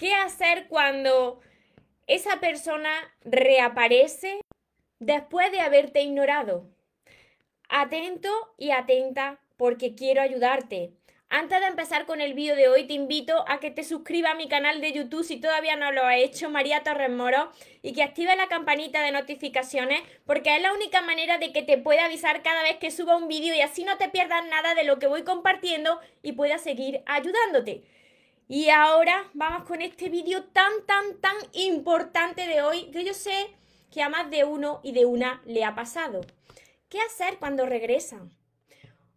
¿Qué hacer cuando esa persona reaparece después de haberte ignorado? Atento y atenta porque quiero ayudarte. Antes de empezar con el vídeo de hoy, te invito a que te suscribas a mi canal de YouTube si todavía no lo has hecho, María Torres Moro, y que actives la campanita de notificaciones, porque es la única manera de que te pueda avisar cada vez que suba un vídeo y así no te pierdas nada de lo que voy compartiendo y pueda seguir ayudándote. Y ahora vamos con este vídeo tan, tan, tan importante de hoy, que yo sé que a más de uno y de una le ha pasado. ¿Qué hacer cuando regresan?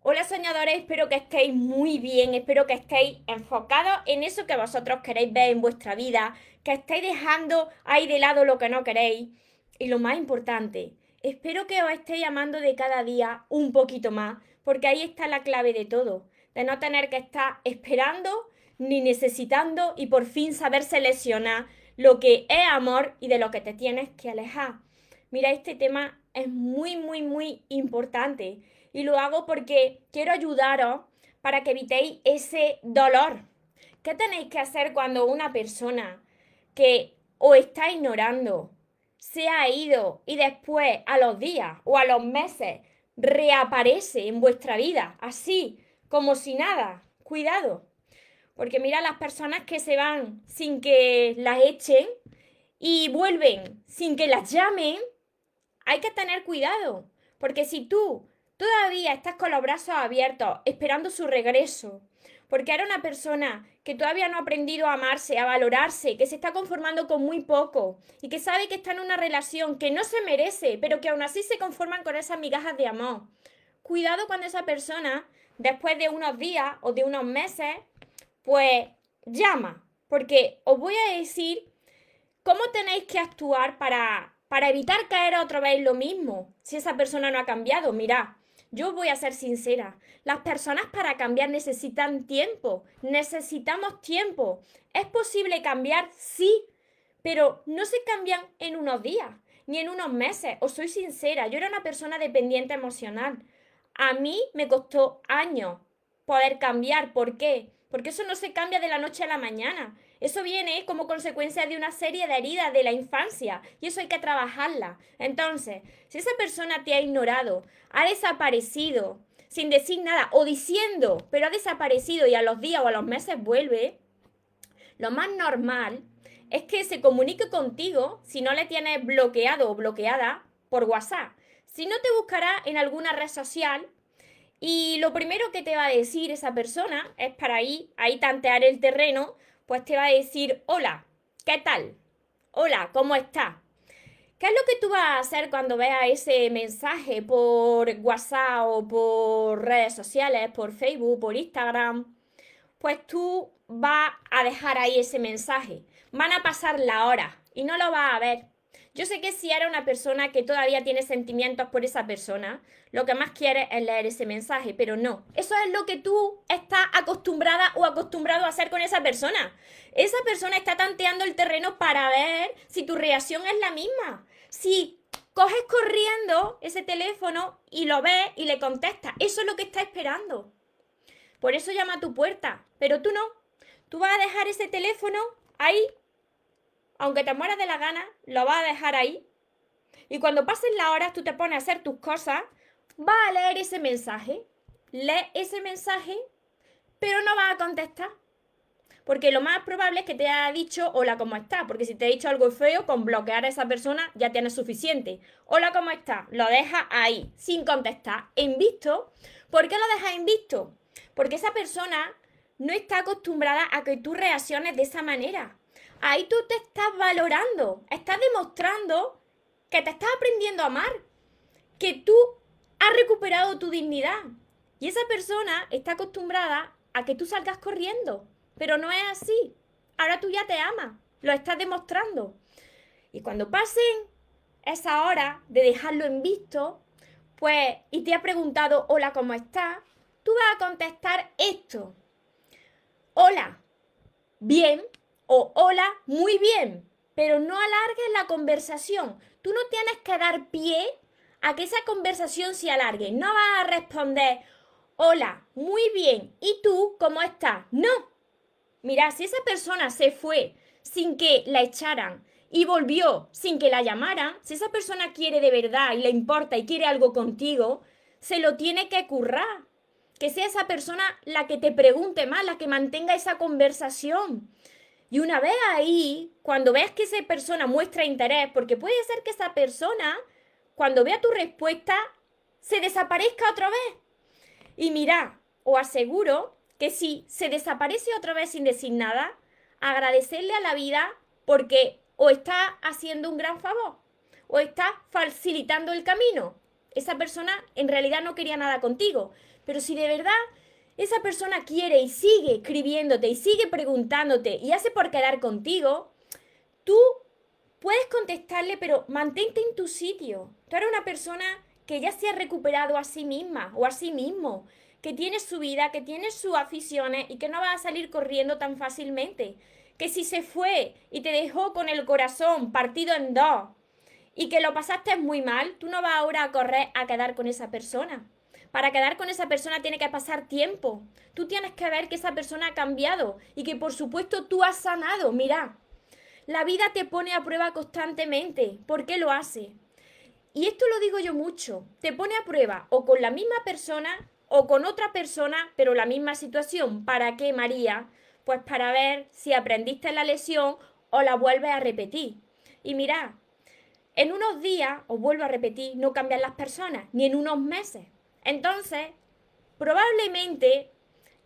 Hola soñadores, espero que estéis muy bien, espero que estéis enfocados en eso que vosotros queréis ver en vuestra vida, que estéis dejando ahí de lado lo que no queréis. Y lo más importante, espero que os estéis amando de cada día un poquito más, porque ahí está la clave de todo, de no tener que estar esperando ni necesitando y por fin saber seleccionar lo que es amor y de lo que te tienes que alejar. Mira, este tema es muy, muy, muy importante y lo hago porque quiero ayudaros para que evitéis ese dolor. ¿Qué tenéis que hacer cuando una persona que os está ignorando se ha ido y después a los días o a los meses reaparece en vuestra vida así como si nada? Cuidado, porque mira las personas que se van sin que las echen y vuelven sin que las llamen, hay que tener cuidado, porque si tú todavía estás con los brazos abiertos esperando su regreso, porque era una persona que todavía no ha aprendido a amarse, a valorarse, que se está conformando con muy poco y que sabe que está en una relación que no se merece, pero que aún así se conforman con esas migajas de amor. Cuidado cuando esa persona, después de unos días o de unos meses, pues llama, porque os voy a decir cómo tenéis que actuar para, para evitar caer otra vez lo mismo, si esa persona no ha cambiado. Mirad, yo voy a ser sincera, las personas para cambiar necesitan tiempo, necesitamos tiempo. ¿Es posible cambiar? Sí, pero no se cambian en unos días, ni en unos meses. Os soy sincera, yo era una persona dependiente emocional. A mí me costó años poder cambiar. ¿Por qué? Porque eso no se cambia de la noche a la mañana. Eso viene como consecuencia de una serie de heridas de la infancia y eso hay que trabajarla. Entonces, si esa persona te ha ignorado, ha desaparecido, sin decir nada o diciendo, pero ha desaparecido y a los días o a los meses vuelve, lo más normal es que se comunique contigo si no le tienes bloqueado o bloqueada por WhatsApp. Si no te buscará en alguna red social y lo primero que te va a decir esa persona es para ahí, ahí tantear el terreno pues te va a decir, hola, ¿qué tal? Hola, ¿cómo estás? ¿Qué es lo que tú vas a hacer cuando veas ese mensaje por WhatsApp o por redes sociales, por Facebook, por Instagram? Pues tú vas a dejar ahí ese mensaje. Van a pasar la hora y no lo vas a ver. Yo sé que si eres una persona que todavía tiene sentimientos por esa persona, lo que más quieres es leer ese mensaje, pero no. Eso es lo que tú estás acostumbrada o acostumbrado a hacer con esa persona. Esa persona está tanteando el terreno para ver si tu reacción es la misma. Si coges corriendo ese teléfono y lo ves y le contestas, eso es lo que está esperando. Por eso llama a tu puerta, pero tú no. Tú vas a dejar ese teléfono ahí aunque te mueras de la gana, lo vas a dejar ahí. Y cuando pasen las horas, tú te pones a hacer tus cosas, vas a leer ese mensaje, lee ese mensaje, pero no vas a contestar. Porque lo más probable es que te haya dicho hola, ¿cómo está? Porque si te ha dicho algo feo, con bloquear a esa persona ya tienes suficiente. Hola, ¿cómo está? Lo dejas ahí, sin contestar, en visto. ¿Por qué lo dejas en visto? Porque esa persona no está acostumbrada a que tú reacciones de esa manera ahí tú te estás valorando, estás demostrando que te estás aprendiendo a amar, que tú has recuperado tu dignidad. Y esa persona está acostumbrada a que tú salgas corriendo, pero no es así. Ahora tú ya te amas, lo estás demostrando. Y cuando pasen esa hora de dejarlo en visto, pues, y te ha preguntado, hola, ¿cómo estás? Tú vas a contestar esto. Hola, bien, o hola, muy bien, pero no alargues la conversación. Tú no tienes que dar pie a que esa conversación se alargue. No vas a responder hola, muy bien, ¿y tú cómo estás? No. Mira, si esa persona se fue sin que la echaran y volvió sin que la llamaran, si esa persona quiere de verdad y le importa y quiere algo contigo, se lo tiene que currar. Que sea esa persona la que te pregunte más, la que mantenga esa conversación. Y una vez ahí, cuando veas que esa persona muestra interés, porque puede ser que esa persona, cuando vea tu respuesta, se desaparezca otra vez. Y mira, os aseguro que si se desaparece otra vez sin decir nada, agradecerle a la vida porque o está haciendo un gran favor o está facilitando el camino. Esa persona en realidad no quería nada contigo, pero si de verdad esa persona quiere y sigue escribiéndote y sigue preguntándote y hace por quedar contigo, tú puedes contestarle, pero mantente en tu sitio. Tú eres una persona que ya se ha recuperado a sí misma o a sí mismo, que tiene su vida, que tiene sus aficiones y que no va a salir corriendo tan fácilmente. Que si se fue y te dejó con el corazón partido en dos y que lo pasaste muy mal, tú no vas ahora a correr a quedar con esa persona. Para quedar con esa persona tiene que pasar tiempo. Tú tienes que ver que esa persona ha cambiado y que por supuesto tú has sanado. Mira, la vida te pone a prueba constantemente. ¿Por qué lo hace? Y esto lo digo yo mucho. Te pone a prueba o con la misma persona o con otra persona, pero la misma situación. ¿Para qué, María? Pues para ver si aprendiste la lesión o la vuelves a repetir. Y mira, en unos días, os vuelvo a repetir, no cambian las personas, ni en unos meses. Entonces, probablemente,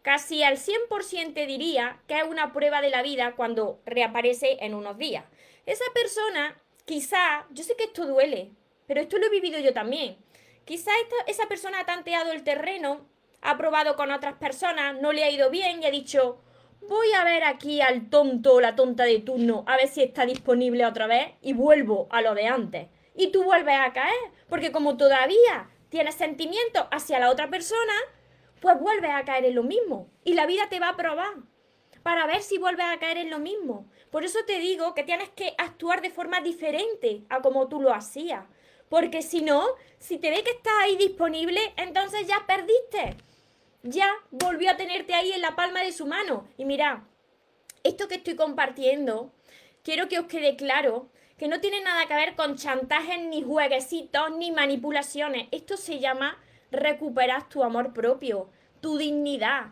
casi al 100% diría que es una prueba de la vida cuando reaparece en unos días. Esa persona, quizá, yo sé que esto duele, pero esto lo he vivido yo también. Quizá esa persona ha tanteado el terreno, ha probado con otras personas, no le ha ido bien y ha dicho, voy a ver aquí al tonto o la tonta de turno, a ver si está disponible otra vez y vuelvo a lo de antes. Y tú vuelves a caer, porque como todavía tienes sentimientos hacia la otra persona, pues vuelves a caer en lo mismo. Y la vida te va a probar para ver si vuelves a caer en lo mismo. Por eso te digo que tienes que actuar de forma diferente a como tú lo hacías. Porque si no, si te ve que estás ahí disponible, entonces ya perdiste ya volvió a tenerte ahí en la palma de su mano. Y mira, esto que estoy compartiendo, quiero que os quede claro que no tiene nada que ver con chantajes, ni jueguecitos, ni manipulaciones. Esto se llama recuperar tu amor propio, tu dignidad.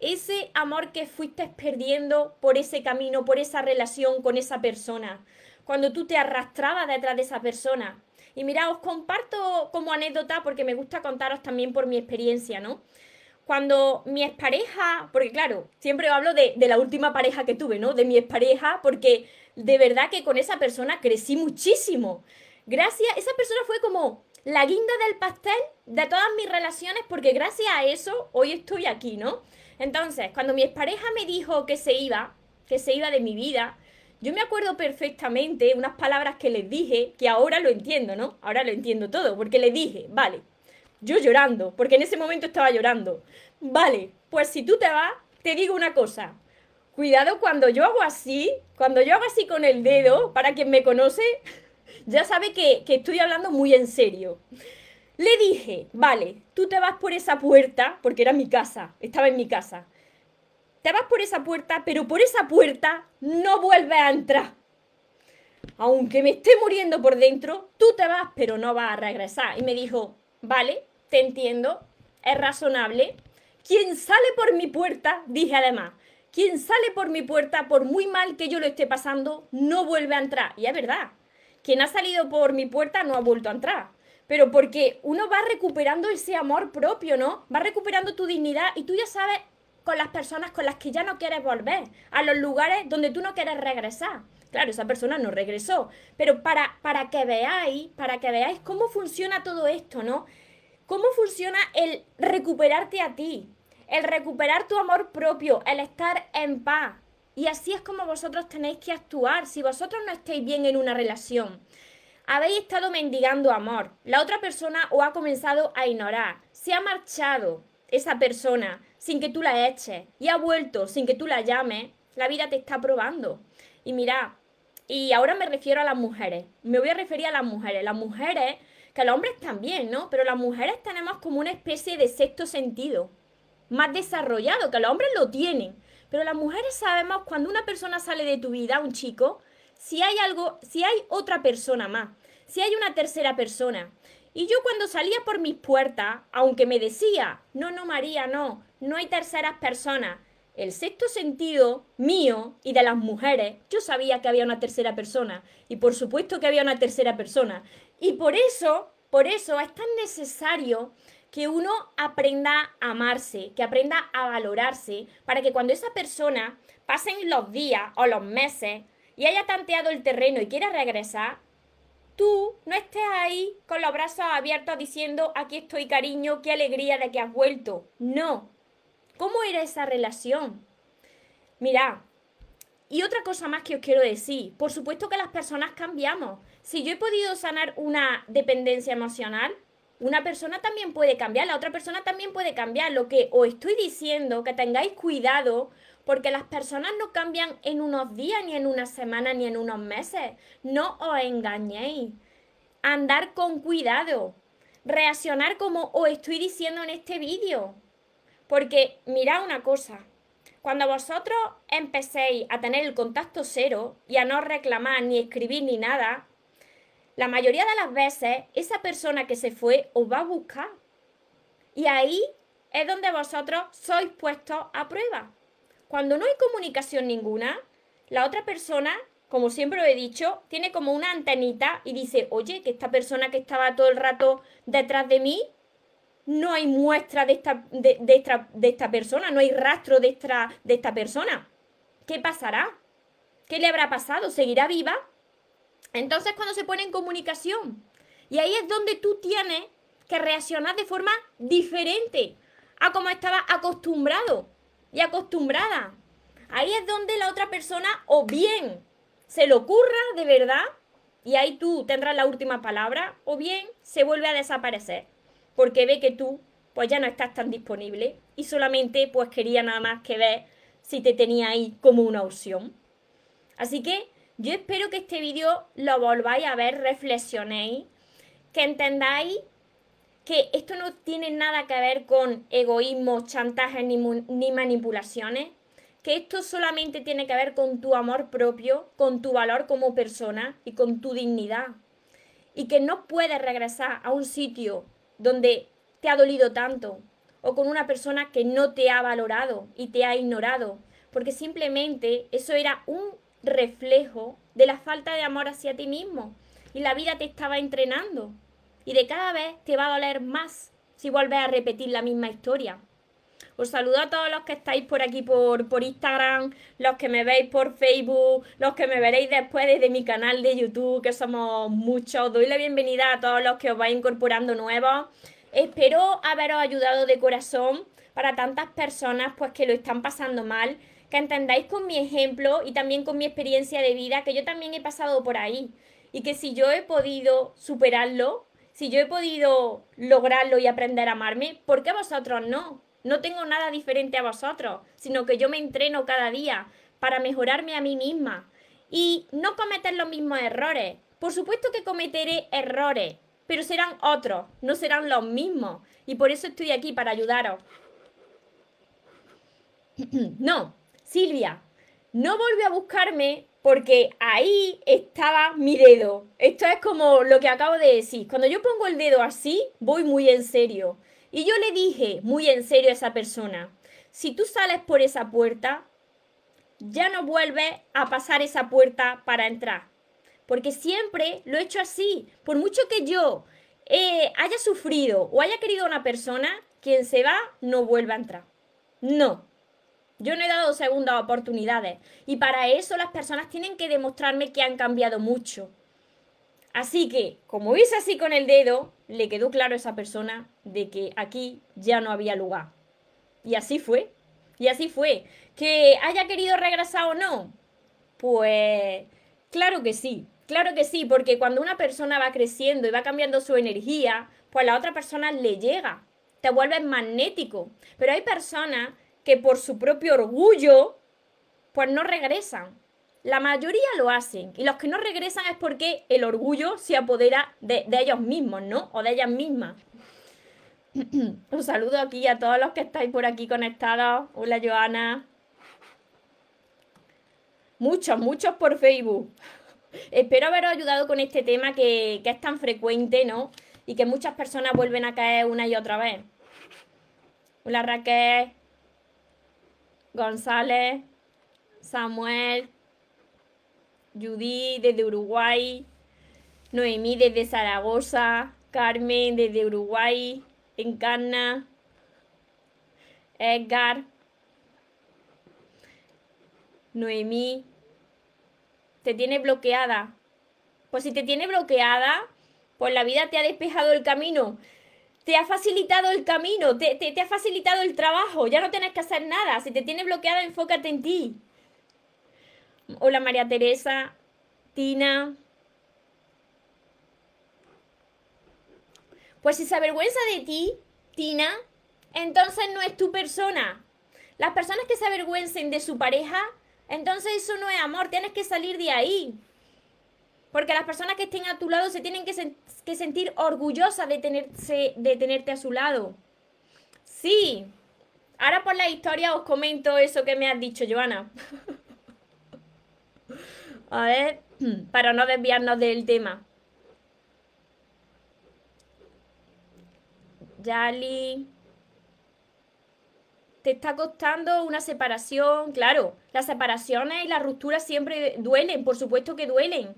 Ese amor que fuiste perdiendo por ese camino, por esa relación con esa persona. Cuando tú te arrastrabas detrás de esa persona. Y mira, os comparto como anécdota porque me gusta contaros también por mi experiencia, ¿no? Cuando mi expareja, porque claro, siempre hablo de, la última pareja que tuve, ¿no? De mi expareja, porque de verdad que con esa persona crecí muchísimo. Gracias, esa persona fue como la guinda del pastel de todas mis relaciones, porque gracias a eso hoy estoy aquí, ¿no? Entonces, cuando mi expareja me dijo que se iba, que se iba de mi vida, yo me acuerdo perfectamente unas palabras que les dije, que ahora lo entiendo, ¿no? Ahora lo entiendo todo, porque le dije, vale, yo llorando, porque en ese momento estaba llorando. Vale, pues si tú te vas, te digo una cosa. Cuidado cuando yo hago así, cuando yo hago así con el dedo, para quien me conoce, ya sabe que, que estoy hablando muy en serio. Le dije, vale, tú te vas por esa puerta, porque era mi casa, estaba en mi casa. Te vas por esa puerta, pero por esa puerta no vuelves a entrar. Aunque me esté muriendo por dentro, tú te vas, pero no vas a regresar. Y me dijo, vale, te entiendo, es razonable. Quien sale por mi puerta, dije además, quien sale por mi puerta, por muy mal que yo lo esté pasando, no vuelve a entrar. Y es verdad, quien ha salido por mi puerta no ha vuelto a entrar. Pero porque uno va recuperando ese amor propio, ¿no? Va recuperando tu dignidad y tú ya sabes con las personas con las que ya no quieres volver, a los lugares donde tú no quieres regresar. Claro, esa persona no regresó, pero para, para que veáis, para que veáis cómo funciona todo esto, ¿no? ¿Cómo funciona el recuperarte a ti? El recuperar tu amor propio, el estar en paz. Y así es como vosotros tenéis que actuar si vosotros no estáis bien en una relación. Habéis estado mendigando amor. La otra persona os ha comenzado a ignorar. Se ha marchado esa persona sin que tú la eches y ha vuelto sin que tú la llames. La vida te está probando. Y mira, y ahora me refiero a las mujeres. Me voy a referir a las mujeres. Las mujeres que los hombres también, ¿no? Pero las mujeres tenemos como una especie de sexto sentido. más desarrollado, que los hombres lo tienen. Pero las mujeres sabemos cuando una persona sale de tu vida, un chico, si hay algo, si hay otra persona más, si hay una tercera persona. Y yo cuando salía por mis puertas, aunque me decía, no, no, María, no, no hay terceras personas, el sexto sentido mío y de las mujeres, yo sabía que había una tercera persona. Y por supuesto que había una tercera persona. Y por eso, por eso es tan necesario que uno aprenda a amarse, que aprenda a valorarse, para que cuando esa persona pasen los días o los meses y haya tanteado el terreno y quiera regresar, tú no estés ahí con los brazos abiertos diciendo, aquí estoy cariño, qué alegría de que has vuelto. No. ¿Cómo era esa relación? Mira, y otra cosa más que os quiero decir, por supuesto que las personas cambiamos. Si yo he podido sanar una dependencia emocional, una persona también puede cambiar, la otra persona también puede cambiar. Lo que os estoy diciendo, que tengáis cuidado, porque las personas no cambian en unos días, ni en una semana, ni en unos meses. No os engañéis. Andar con cuidado. Reaccionar como os estoy diciendo en este vídeo. Porque mirad una cosa. Cuando vosotros empecéis a tener el contacto cero y a no reclamar ni escribir ni nada, la mayoría de las veces esa persona que se fue os va a buscar. Y ahí es donde vosotros sois puestos a prueba. Cuando no hay comunicación ninguna, la otra persona, como siempre lo he dicho, tiene como una antenita y dice, oye, que esta persona que estaba todo el rato detrás de mí, no hay muestra de esta, de, esta, de esta persona, no hay rastro de esta, de esta persona. ¿Qué pasará? ¿Qué le habrá pasado? ¿Seguirá viva? Entonces cuando se pone en comunicación. Y ahí es donde tú tienes que reaccionar de forma diferente a como estaba acostumbrado y acostumbrada. Ahí es donde la otra persona o bien se le ocurra de verdad y ahí tú tendrás la última palabra o bien se vuelve a desaparecer porque ve que tú pues ya no estás tan disponible y solamente pues quería nada más que ver si te tenía ahí como una opción. Así que yo espero que este vídeo lo volváis a ver, reflexionéis, que entendáis que esto no tiene nada que ver con egoísmo, chantajes ni, ni, manipulaciones, que esto solamente tiene que ver con tu amor propio, con tu valor como persona y con tu dignidad. Y que no puedes regresar a un sitio donde te ha dolido tanto o con una persona que no te ha valorado y te ha ignorado, porque simplemente eso era un reflejo de la falta de amor hacia ti mismo. Y la vida te estaba entrenando. Y de cada vez te va a doler más si vuelves a repetir la misma historia. Os saludo a todos los que estáis por aquí por, por Instagram, los que me veis por Facebook, los que me veréis después desde mi canal de YouTube, que somos muchos. Doy la bienvenida a todos los que os vais incorporando nuevos. Espero haberos ayudado de corazón para tantas personas pues que lo están pasando mal que entendáis con mi ejemplo y también con mi experiencia de vida que yo también he pasado por ahí y que si yo he podido superarlo, si yo he podido lograrlo y aprender a amarme, ¿por qué vosotros no? No tengo nada diferente a vosotros, sino que yo me entreno cada día para mejorarme a mí misma y no cometer los mismos errores. Por supuesto que cometeré errores, pero serán otros, no serán los mismos. Y por eso estoy aquí, para ayudaros. no, Silvia, no volvió a buscarme porque ahí estaba mi dedo. Esto es como lo que acabo de decir. Cuando yo pongo el dedo así, voy muy en serio. Y yo le dije muy en serio a esa persona, si tú sales por esa puerta, ya no vuelves a pasar esa puerta para entrar. Porque siempre lo he hecho así. Por mucho que yo eh, haya sufrido o haya querido a una persona, quien se va no vuelve a entrar. No, yo no he dado segundas oportunidades y para eso las personas tienen que demostrarme que han cambiado mucho. Así que, como hice así con el dedo, le quedó claro a esa persona de que aquí ya no había lugar. Y así fue. Y así fue. ¿Que haya querido regresar o no? Pues claro que sí. Claro que sí, porque cuando una persona va creciendo y va cambiando su energía, pues a la otra persona le llega. Te vuelves magnético. Pero hay personas que por su propio orgullo, pues no regresan. La mayoría lo hacen y los que no regresan es porque el orgullo se apodera de, ellos mismos, ¿no? O de ellas mismas. Un saludo aquí a todos los que estáis por aquí conectados. Hola, Joana. Muchos, muchos por Facebook. Espero haberos ayudado con este tema que, que es tan frecuente, ¿no? Y que muchas personas vuelven a caer una y otra vez. Hola, Raquel. González. Samuel. Judy desde Uruguay. Noemí desde Zaragoza. Carmen desde Uruguay. Encarna. Edgar. Noemí. Te tiene bloqueada. Pues si te tiene bloqueada, pues la vida te ha despejado el camino. Te ha facilitado el camino, te, te, ha facilitado el trabajo, ya no tienes que hacer nada. Si te tiene bloqueada, enfócate en ti. Hola María Teresa, Tina. Pues si se avergüenza de ti, Tina, entonces no es tu persona. Las personas que se avergüencen de su pareja, entonces eso no es amor, tienes que salir de ahí. Porque las personas que estén a tu lado se tienen que, sentir orgullosas de, tenerse, de tenerte a su lado. Sí. Ahora por la historia os comento eso que me has dicho, Joana. A ver, para no desviarnos del tema. Yali. Te está costando una separación, claro. Las separaciones y las rupturas siempre duelen, por supuesto que duelen.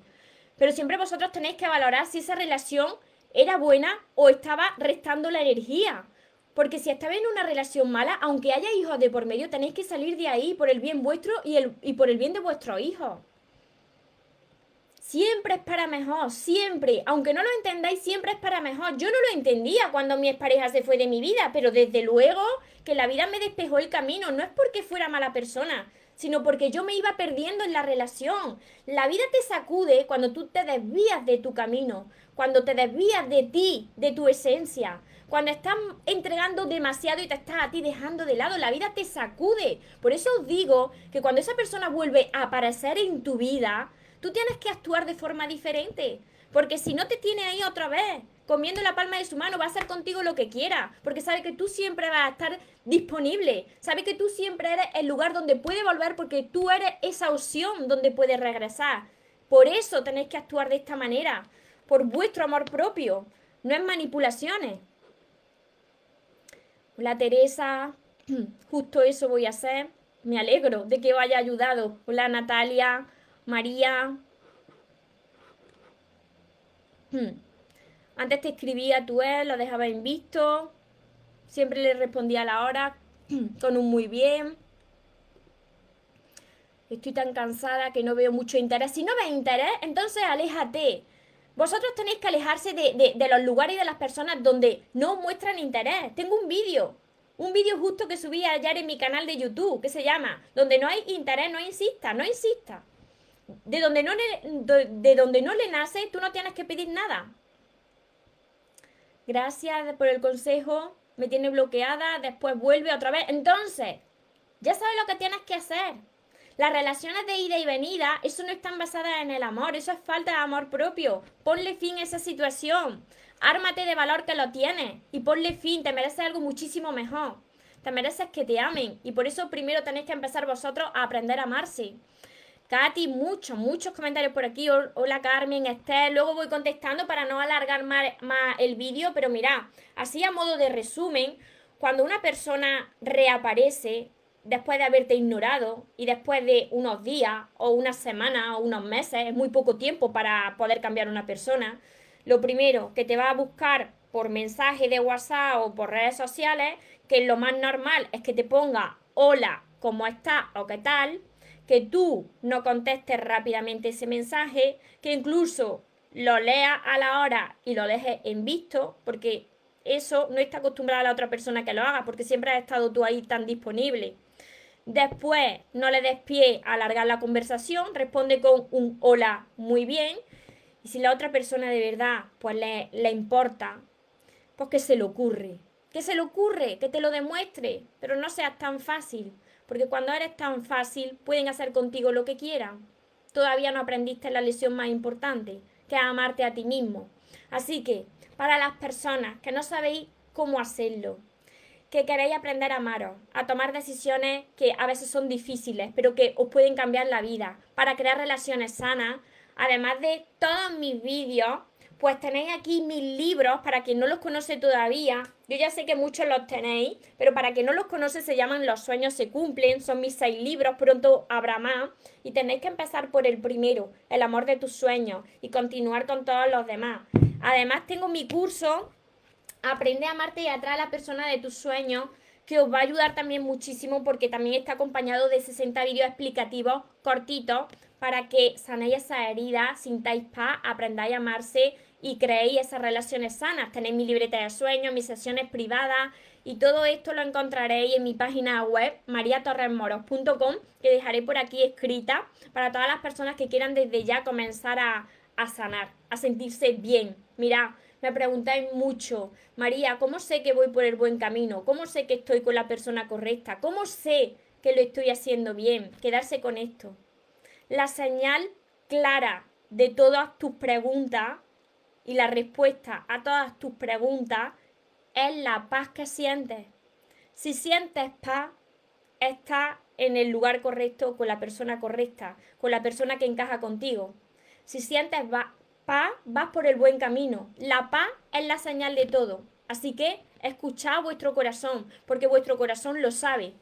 Pero siempre vosotros tenéis que valorar si esa relación era buena o estaba restando la energía. Porque si estabais en una relación mala, aunque haya hijos de por medio, tenéis que salir de ahí por el bien vuestro y, el, y por el bien de vuestros hijos. Siempre es para mejor, siempre. Aunque no lo entendáis, siempre es para mejor. Yo no lo entendía cuando mi expareja se fue de mi vida, pero desde luego que la vida me despejó el camino. No es porque fuera mala persona, sino porque yo me iba perdiendo en la relación. La vida te sacude cuando tú te desvías de tu camino, cuando te desvías de ti, de tu esencia. Cuando estás entregando demasiado y te estás a ti dejando de lado, la vida te sacude. Por eso os digo que cuando esa persona vuelve a aparecer en tu vida, Tú tienes que actuar de forma diferente, porque si no te tiene ahí otra vez, comiendo la palma de su mano, va a hacer contigo lo que quiera, porque sabe que tú siempre vas a estar disponible, sabe que tú siempre eres el lugar donde puede volver, porque tú eres esa opción donde puede regresar. Por eso tenéis que actuar de esta manera, por vuestro amor propio, no es manipulaciones. Hola Teresa, justo eso voy a hacer. Me alegro de que os haya ayudado. Hola Natalia, María. Antes te escribía tú él, lo dejaba en visto. Siempre le respondía a la hora con un muy bien. Estoy tan cansada que no veo mucho interés. Si no ves interés, entonces aléjate. Vosotros tenéis que alejarse de, de los lugares y de las personas donde no muestran interés. Tengo un vídeo un vídeo justo que subí ayer en mi canal de YouTube, que se llama Donde no hay interés, no insista, no insista de donde no le, de donde no le nace, tú no tienes que pedir nada. Gracias por el consejo, me tiene bloqueada, después vuelve otra vez. Entonces, ya sabes lo que tienes que hacer. Las relaciones de ida y venida, eso no están basadas en el amor, eso es falta de amor propio. Ponle fin a esa situación. Ármate de valor que lo tienes y ponle fin, te mereces algo muchísimo mejor. Te mereces que te amen y por eso primero tenéis que empezar vosotros a aprender a amarse. Katy, muchos, muchos comentarios por aquí. Hola Carmen, Esther. Luego voy contestando para no alargar más, el vídeo, pero mira, así a modo de resumen, cuando una persona reaparece después de haberte ignorado y después de unos días o unas semanas o unos meses, es muy poco tiempo para poder cambiar una persona, lo primero que te va a buscar por mensaje de WhatsApp o por redes sociales, que lo más normal es que te ponga hola, ¿cómo estás o qué tal? Que tú no contestes rápidamente ese mensaje, que incluso lo leas a la hora y lo dejes en visto, porque eso no está acostumbrada la otra persona que lo haga, porque siempre has estado tú ahí tan disponible. Después no le des pie a alargar la conversación, responde con un hola muy bien. Y si la otra persona de verdad pues le, le importa, pues que se le ocurre. Que se le ocurre, que te lo demuestre, pero no seas tan fácil. Porque cuando eres tan fácil, pueden hacer contigo lo que quieran. Todavía no aprendiste la lección más importante, que es amarte a ti mismo. Así que, para las personas que no sabéis cómo hacerlo. Que queréis aprender a amaros, a tomar decisiones que a veces son difíciles, pero que os pueden cambiar la vida, para crear relaciones sanas, además de todos mis vídeos pues tenéis aquí mis libros, para quien no los conoce todavía. Yo ya sé que muchos los tenéis, pero para quien no los conoce se llaman Los sueños se cumplen, son mis seis libros, pronto habrá más. Y tenéis que empezar por el primero, El amor de tus sueños, y continuar con todos los demás. Además tengo mi curso, Aprende a amarte y atraer a la persona de tus sueños, que os va a ayudar también muchísimo porque también está acompañado de 60 vídeos explicativos cortitos para que sanéis esa herida, sintáis paz, aprendáis a amarse y creéis esas relaciones sanas. Tenéis mi libreta de sueños, mis sesiones privadas y todo esto lo encontraréis en mi página web mariatorresmoros.com que dejaré por aquí escrita para todas las personas que quieran desde ya comenzar a, a sanar, a sentirse bien. Mirad, me preguntáis mucho, María, ¿cómo sé que voy por el buen camino? ¿Cómo sé que estoy con la persona correcta? ¿Cómo sé que lo estoy haciendo bien? Quedarse con esto. La señal clara de todas tus preguntas y la respuesta a todas tus preguntas es la paz que sientes. Si sientes paz, estás en el lugar correcto, con la persona correcta, con la persona que encaja contigo. Si sientes paz, vas por el buen camino. La paz es la señal de todo. Así que escuchad vuestro corazón, porque vuestro corazón lo sabe.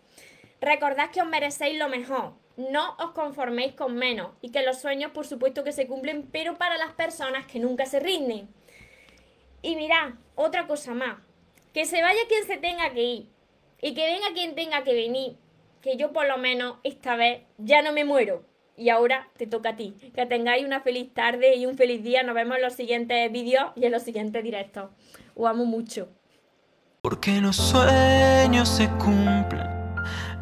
Recordad que os merecéis lo mejor no os conforméis con menos y que los sueños por supuesto que se cumplen, pero para las personas que nunca se rinden. Y mirad, otra cosa más, que se vaya quien se tenga que ir y que venga quien tenga que venir, que yo por lo menos esta vez ya no me muero. Y ahora te toca a ti. Que tengáis una feliz tarde y un feliz día. Nos vemos en los siguientes vídeos y en los siguientes directos. Os amo mucho. Porque los sueños se cumplen